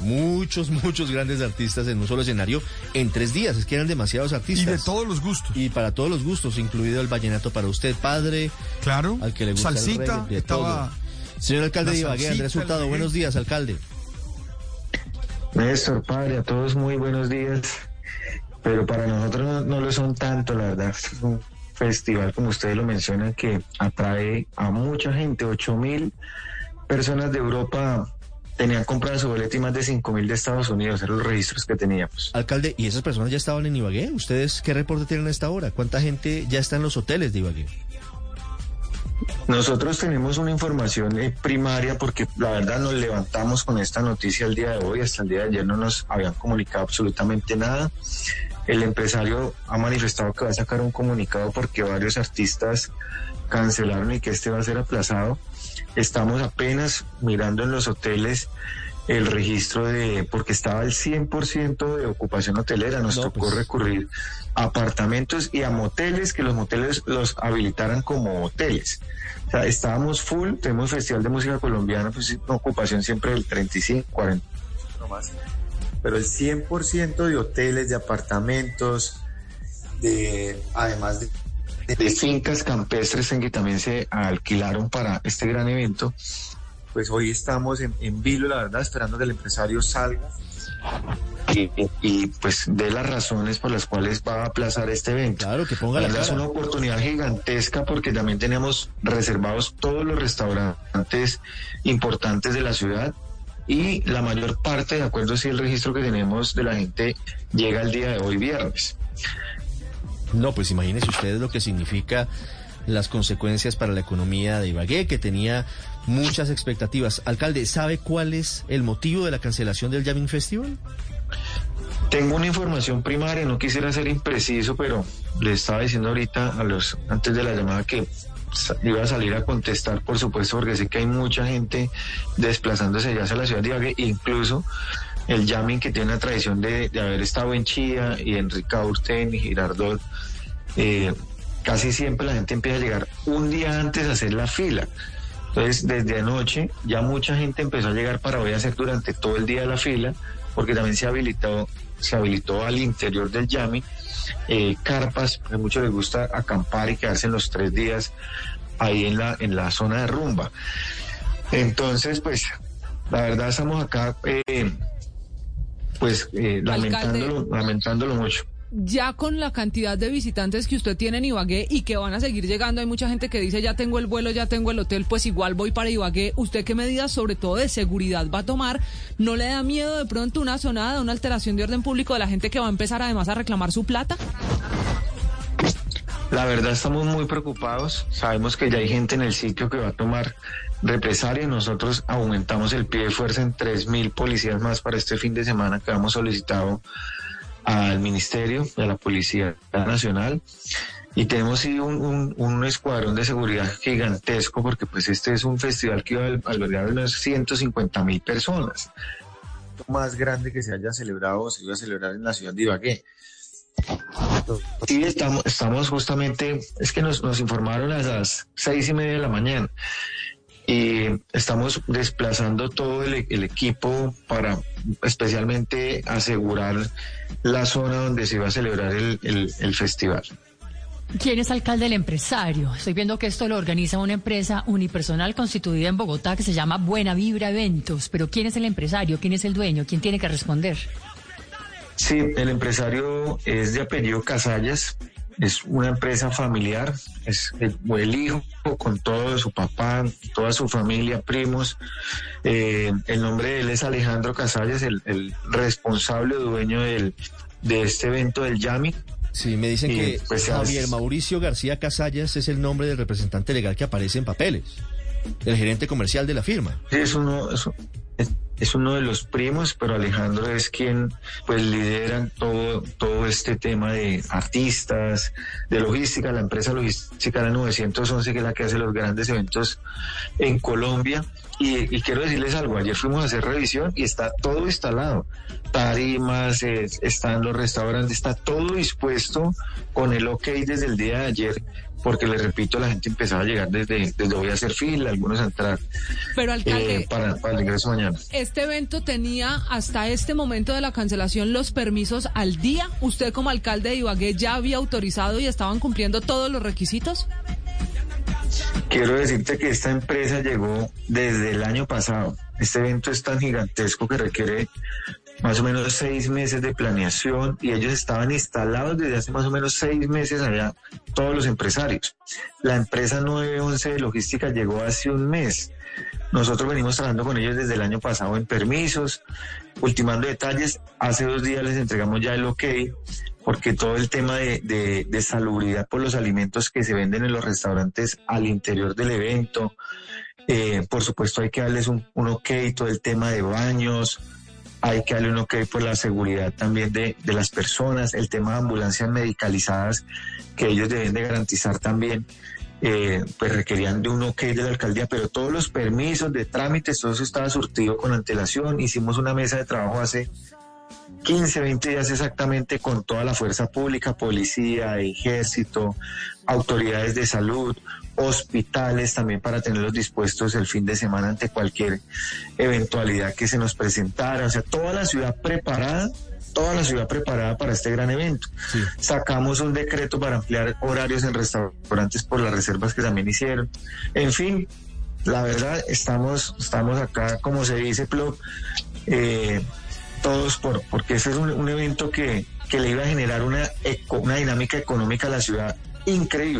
Muchos, muchos grandes artistas en un solo escenario en tres días. Es que eran demasiados Y artistas. de todos los gustos. Y para todos los gustos, incluido el vallenato para usted, padre, Claro. al que le gusta el Salsita, reggae, estaba. todo. Señor alcalde de Ibagué, Andrés el Hurtado, buenos días, alcalde. Néstor, padre, a todos muy buenos días, pero para nosotros no, no lo son tanto, la verdad. Es un festival, como ustedes lo mencionan, que atrae a mucha gente, 8 mil personas de Europa tenían comprado su boleto y más de 5 mil de Estados Unidos, eran los registros que teníamos. Alcalde, ¿y esas personas ya estaban en Ibagué? ¿Ustedes qué reporte tienen a esta hora? ¿Cuánta gente ya está en los hoteles de Ibagué? Nosotros tenemos una información eh, primaria porque la verdad nos levantamos con esta noticia el día de hoy, hasta el día de ayer no nos habían comunicado absolutamente nada. El empresario ha manifestado que va a sacar un comunicado porque varios artistas cancelaron y que este va a ser aplazado. Estamos apenas mirando en los hoteles el registro de, porque estaba el 100% de ocupación hotelera, nos No, tocó pues. recurrir a apartamentos y a moteles, que los moteles los habilitaran como hoteles. O sea, estábamos full, tenemos Festival de Música Colombiana, pues una ocupación siempre del 35, 40. no más. Pero el 100% de hoteles, de apartamentos, de además de, de fincas campestres en que también se alquilaron para este gran evento. pues hoy estamos en, en vilo, la verdad, esperando que el empresario salga. Y, y, pues de las razones por las cuales va a aplazar este evento. Claro, que ponga La verdad es cara. una oportunidad gigantesca porque también tenemos reservados todos los restaurantes importantes de la ciudad y la mayor parte, de acuerdo si el registro que tenemos de la gente, llega el día de hoy viernes. No, pues imagínese ustedes lo que significa las consecuencias para la economía de Ibagué, que tenía muchas expectativas. Alcalde, ¿sabe cuál es el motivo de la cancelación del Jamming Festival? Tengo una información primaria, no quisiera ser impreciso, pero le estaba diciendo ahorita a los antes de la llamada que iba a salir a contestar, por supuesto, porque sé que hay mucha gente desplazándose ya hacia la ciudad de Ibagué, incluso el jamming que tiene la tradición de, haber estado en Chía y en Ricaurte, y Girardot, eh, casi siempre la gente empieza a llegar un día antes a hacer la fila. Entonces, desde anoche ya mucha gente empezó a llegar para hoy a hacer durante todo el día la fila, porque también se habilitó, se habilitó al interior del Yami eh, carpas, porque a muchos les gusta acampar y quedarse en los tres días ahí en la, en la zona de rumba. Entonces, pues, la verdad estamos acá, eh, pues, eh, lamentándolo, lamentándolo mucho. Ya con la cantidad de visitantes que usted tiene en Ibagué y que van a seguir llegando, hay mucha gente que dice ya tengo el vuelo, ya tengo el hotel, pues igual voy para Ibagué. ¿Usted qué medidas, sobre todo de seguridad, va a tomar? ¿No le da miedo de pronto una sonada, una alteración de orden público de la gente que va a empezar además a reclamar su plata? La verdad estamos muy preocupados. Sabemos que ya hay gente en el sitio que va a tomar represalia. Nosotros aumentamos el pie de fuerza en 3.000 policías más para este fin de semana que hemos solicitado al Ministerio de la Policía Nacional. Y tenemos sí un, un- un escuadrón de seguridad gigantesco porque pues este es un festival que va a albergar unas 150 mil personas. más grande que se haya celebrado o se iba a celebrar en la ciudad de Ibagué. Sí, estamos, estamos justamente, es que nos, nos informaron a las seis y media de la mañana y estamos desplazando todo el, el equipo para especialmente asegurar la zona donde se va a celebrar el, el- el festival. ¿Quién es alcalde del empresario? Estoy viendo que esto lo organiza una empresa unipersonal constituida en Bogotá que se llama Buena Vibra Eventos. Pero ¿quién es el empresario? ¿Quién es el dueño? ¿Quién tiene que responder? Sí, el empresario es de apellido Casallas, es una empresa familiar, es el, el hijo con todo su papá, toda su familia, primos. Eh, el nombre de él es Alejandro Casallas, el, el responsable o dueño del, de este evento del Yami. Sí, me dicen Y, que pues, Javier es- Mauricio García Casallas es el nombre del representante legal que aparece en papeles, el gerente comercial de la firma. Sí, es uno, es, es- es uno de los primos, pero Alejandro es quien pues lidera todo, todo este tema de artistas, de logística, la empresa logística la 911, que es la que hace los grandes eventos en Colombia. Y, quiero decirles algo, ayer fuimos a hacer revisión y está todo instalado. Tarimas, están los restaurantes, está todo dispuesto con el ok desde el día de ayer porque les repito, la gente empezaba a llegar desde, desde voy a hacer fila, algunos a entrar Pero, alcalde, eh, para, para, el ingreso mañana. Este evento tenía hasta este momento de la cancelación los permisos al día. ¿Usted como alcalde de Ibagué ya había autorizado y estaban cumpliendo todos los requisitos? Quiero decirte que esta empresa llegó desde el año pasado. Este evento es tan gigantesco que requiere más o menos seis meses de planeación y ellos estaban instalados desde hace más o menos seis meses allá, todos los empresarios. La empresa 911 de logística llegó hace un mes. Nosotros venimos trabajando con ellos desde el año pasado en permisos, ultimando detalles. Hace dos días les entregamos ya el ok, porque todo el tema de, de, salubridad por los alimentos que se venden en los restaurantes al interior del evento, eh, por supuesto hay que darles un, un ok, todo el tema de baños, hay que darle un ok por la seguridad también de, las personas, el tema de ambulancias medicalizadas que ellos deben de garantizar también, eh, pues requerían de un ok de la alcaldía, pero todos los permisos de trámites, todo eso estaba surtido con antelación. Hicimos una mesa de trabajo hace 15, 20 días exactamente con toda la fuerza pública, policía, ejército, autoridades de salud, hospitales también para tenerlos dispuestos el fin de semana ante cualquier eventualidad que se nos presentara. O sea, toda la ciudad preparada, toda la ciudad preparada para este gran evento. Sacamos un decreto para ampliar horarios en restaurantes por las reservas que también hicieron. En fin, la verdad, estamos, estamos acá, como se dice, Plop, eh, todos por, porque ese es un, evento que, que, le iba a generar una, una dinámica económica a la ciudad increíble.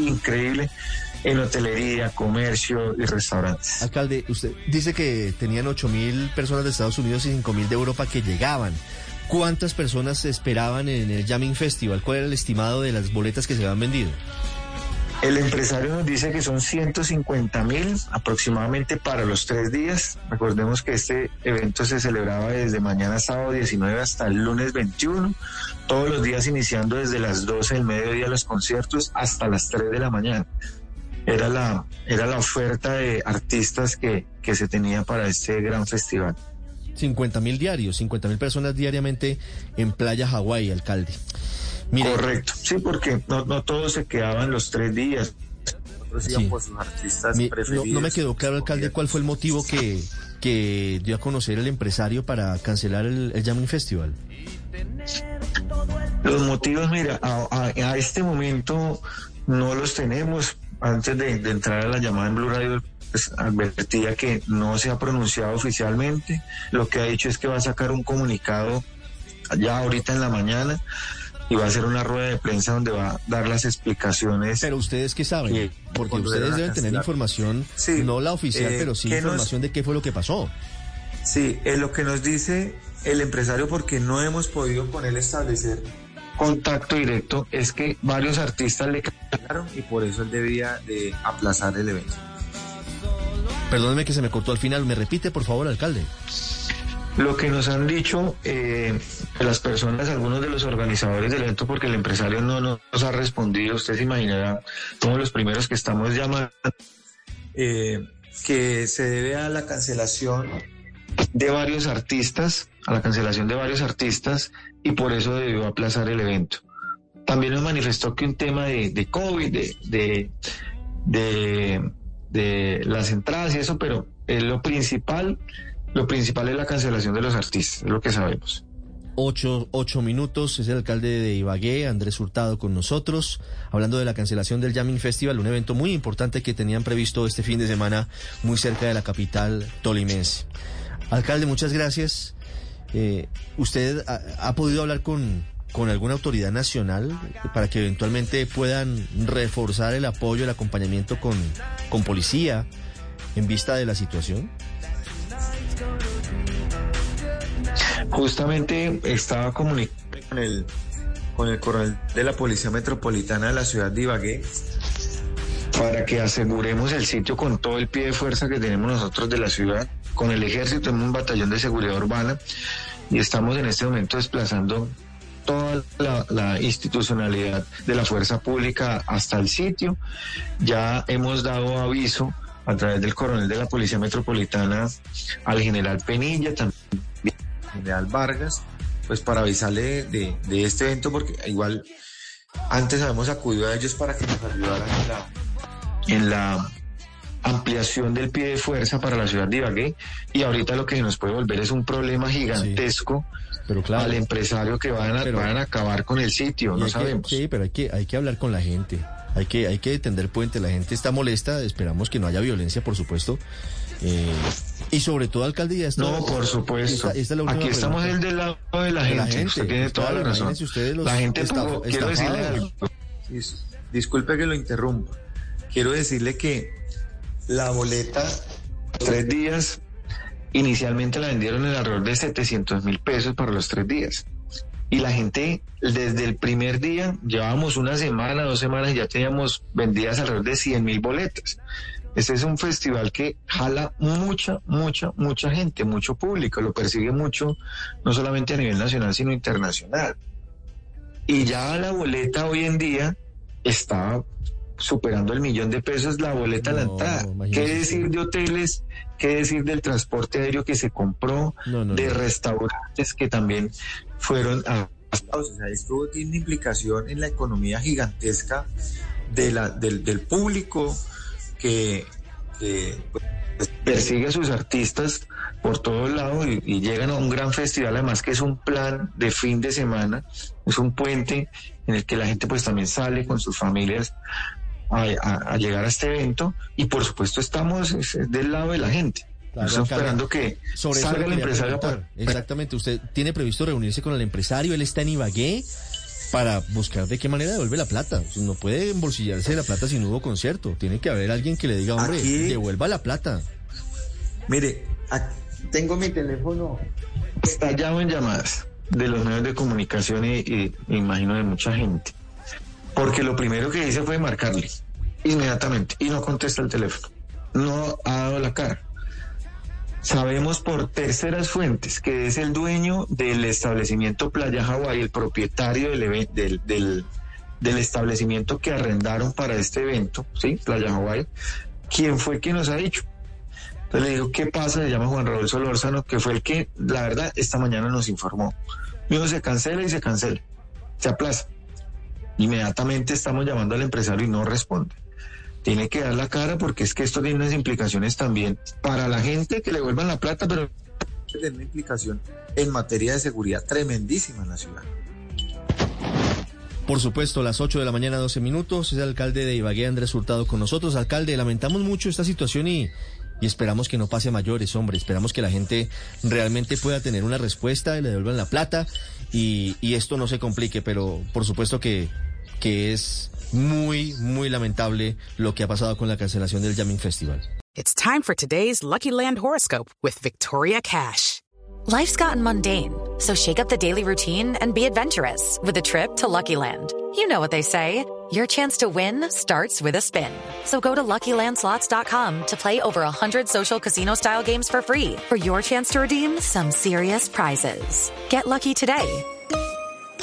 Increíble en hotelería, comercio y restaurantes. Alcalde, usted dice que tenían 8 mil personas de Estados Unidos y 5 mil de Europa que llegaban. ¿Cuántas personas se esperaban en el Jamming Festival? ¿Cuál era el estimado de las boletas que se habían vendido? El empresario nos dice que son 150 mil aproximadamente para los tres días. Recordemos que este evento se celebraba desde mañana sábado 19 hasta el lunes 21, todos los días iniciando desde las 12 del mediodía los conciertos hasta las 3 de la mañana. Era la, era la oferta de artistas que, que se tenía para este gran festival. 50 mil diarios, 50 mil personas diariamente en Playa Hawái, alcalde. Correcto, sí, porque no, no todos se quedaban los tres días. sus artistas no, me quedó claro, alcalde, cuál fue el motivo que, que dio a conocer el empresario para cancelar el, el Festival. Los motivos, mira, a, este momento no los tenemos. Antes de, de, entrar a la llamada en Blue Radio, pues, advertía que no se ha pronunciado oficialmente. Lo que ha dicho es que va a sacar un comunicado ya ahorita en la mañana y va a hacer una rueda de prensa donde va a dar las explicaciones. Pero ustedes qué saben, porque ustedes deben tener información, no la oficial, eh, pero sí información de qué fue lo que pasó. Sí, es lo que nos dice el empresario porque no hemos podido con él establecer contacto directo es que varios artistas le cancelaron y por eso él debía de aplazar el evento. Perdóneme que se me cortó al final, me repite por favor, alcalde. Lo que nos han dicho eh, las personas, algunos de los organizadores del evento, porque el empresario no nos ha respondido, usted se imaginará, somos los primeros que estamos llamando, eh, que se debe a la cancelación de varios artistas, a la cancelación de varios artistas, y por eso debió aplazar el evento. También nos manifestó que un tema de, COVID, de, de, de, de las entradas y eso, pero es lo principal lo principal es la cancelación de los artistas, es lo que sabemos. Ocho, ocho, minutos, es el alcalde de Ibagué, Andrés Hurtado, con nosotros, hablando de la cancelación del Jamming Festival, un evento muy importante que tenían previsto este fin de semana muy cerca de la capital tolimense. Alcalde, muchas gracias. Eh, ¿Usted ha, ha podido hablar con, con alguna autoridad nacional para que eventualmente puedan reforzar el apoyo, el acompañamiento con, con policía en vista de la situación? Justamente estaba comunicando con el, con el coronel de la Policía Metropolitana de la ciudad de Ibagué para que aseguremos el sitio con todo el pie de fuerza que tenemos nosotros de la ciudad. Con el ejército tenemos un batallón de seguridad urbana y estamos en este momento desplazando toda la, la, institucionalidad de la fuerza pública hasta el sitio. Ya hemos dado aviso a través del coronel de la Policía Metropolitana al general Penilla, también general Vargas, pues para avisarle de, de, este evento, porque igual antes habíamos acudido a ellos para que nos ayudaran en la, en la ampliación del pie de fuerza para la ciudad de Ibagué. Y ahorita lo que nos puede volver es un problema gigantesco sí, pero claro, al empresario que van a, pero, van a acabar con el sitio, no sabemos. Que, sí, pero hay que, hay que hablar con la gente, hay que, hay que tender puente, la gente está molesta, esperamos que no haya violencia, por supuesto. Eh, y sobre todo, alcalde, ya está. No, por supuesto. Esta, esta es la Aquí estamos el del lado de la, de la gente. Usted tiene toda la razón. Los la gente, pudo, quiero decirle algo. Disculpe que lo interrumpa. Quiero decirle que la boleta, tres días, inicialmente la vendieron en alrededor de 700 mil pesos para los tres días. Y la gente, desde el primer día, llevábamos una semana, dos semanas y ya teníamos vendidas alrededor de 100 mil boletas. Este es un festival que jala mucha, mucha, mucha gente, mucho público, lo persigue mucho, no solamente a nivel nacional, sino internacional. Y ya la boleta hoy en día está superando el millón de pesos la boleta no, a la entrada. ¿Qué decir de hoteles? ¿Qué decir del transporte aéreo que se compró? No, no, de restaurantes que también fueron a... O sea, esto tiene una implicación en la economía gigantesca de la, del, del público que, que pues, persigue a sus artistas por todos lados y, y, llegan a un gran festival, además que es un plan de fin de semana, es un puente en el que la gente pues también sale con sus familias a, a, a llegar a este evento y por supuesto estamos del lado de la gente. Claro, Estamos esperando que sobre salga el empresario. Para... Exactamente, usted tiene previsto reunirse con el empresario, él está en Ibagué para buscar de qué manera devuelve la plata. No puede embolsillarse la plata si no hubo concierto. Tiene que haber alguien que le diga, hombre, Aquí... devuelva la plata. Mire, tengo mi teléfono. Estallado en llamadas de los medios de comunicación y, y, y imagino de mucha gente. Porque lo primero que hice fue marcarle inmediatamente y no contesta el teléfono. No ha dado la cara. Sabemos por terceras fuentes que es el dueño del establecimiento Playa Hawái, el propietario del, del, establecimiento que arrendaron para este evento, ¿sí? Playa Hawái, quien fue quien nos ha dicho. Entonces le digo, ¿qué pasa? Se llama Juan Raúl Solórzano, que fue el que, la verdad, esta mañana nos informó. Dijo, se cancela y se cancela, se aplaza. Inmediatamente estamos llamando al empresario y no responde tiene que dar la cara porque es que esto tiene unas implicaciones también para la gente que le vuelvan la plata, pero tiene una implicación en materia de seguridad tremendísima en la ciudad. Por supuesto, las 8 de la mañana, 12 minutos, es el alcalde de Ibagué, Andrés Hurtado, con nosotros. Alcalde, lamentamos mucho esta situación y, y esperamos que no pase a mayores, hombre. Esperamos que la gente realmente pueda tener una respuesta y le devuelvan la plata y, y esto no se complique, pero por supuesto que, que es muy, muy lamentable lo que ha pasado con la cancelación del Jamming Festival. It's time for today's Lucky Land horoscope with Victoria Cash. Life's gotten mundane, so shake up the daily routine and be adventurous with a trip to Lucky Land. You know what they say. Your chance to win starts with a spin. So go to LuckyLandSlots.com to play over 100 social casino-style games for free for your chance to redeem some serious prizes. Get lucky today